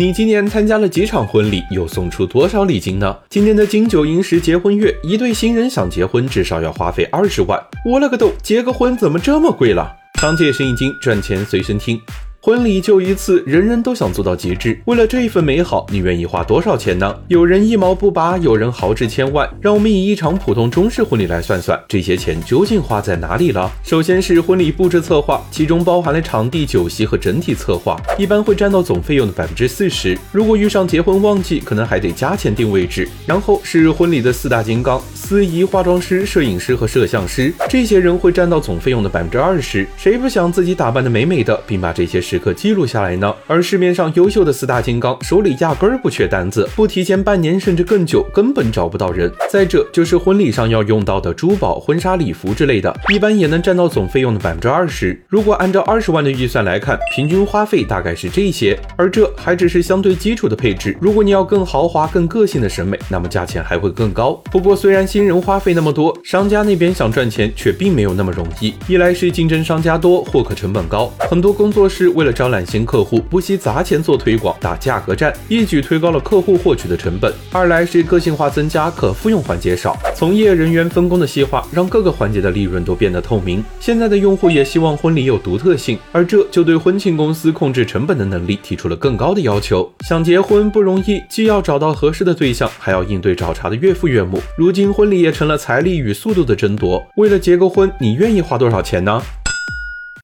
你今年参加了几场婚礼，又送出多少礼金呢？今年的金九银十结婚月，一对新人想结婚，至少要花费二十万。我勒个豆，结个婚怎么这么贵了？商界生意经，赚钱随身听。婚礼就一次，人人都想做到极致。为了这一份美好，你愿意花多少钱呢？有人一毛不拔，有人豪掷千万。让我们以一场普通中式婚礼来算算，这些钱究竟花在哪里了？首先是婚礼布置策划，其中包含了场地、酒席和整体策划，一般会占到总费用的百分之四十。如果遇上结婚旺季，可能还得加钱定位置。然后是婚礼的四大金刚：司仪、化妆师、摄影师和摄像师，这些人会占到总费用的百分之二十。谁不想自己打扮的美美的，并把这些？时刻记录下来呢，而市面上优秀的四大金刚手里压根儿不缺单子，不提前半年甚至更久，根本找不到人。再者就是婚礼上要用到的珠宝、婚纱礼服之类的，一般也能占到总费用的百分之二十。如果按照二十万的预算来看，平均花费大概是这些，而这还只是相对基础的配置。如果你要更豪华、更个性的审美，那么价钱还会更高。不过虽然新人花费那么多，商家那边想赚钱却并没有那么容易。一来是竞争商家多，获客成本高，很多工作室为了招揽新客户，不惜砸钱做推广、打价格战，一举推高了客户获取的成本。二来是个性化增加，可复用环节少，从业人员分工的细化，让各个环节的利润都变得透明。现在的用户也希望婚礼有独特性，而这就对婚庆公司控制成本的能力提出了更高的要求。想结婚不容易，既要找到合适的对象，还要应对找茬的岳父岳母。如今婚礼也成了财力与速度的争夺。为了结个婚，你愿意花多少钱呢？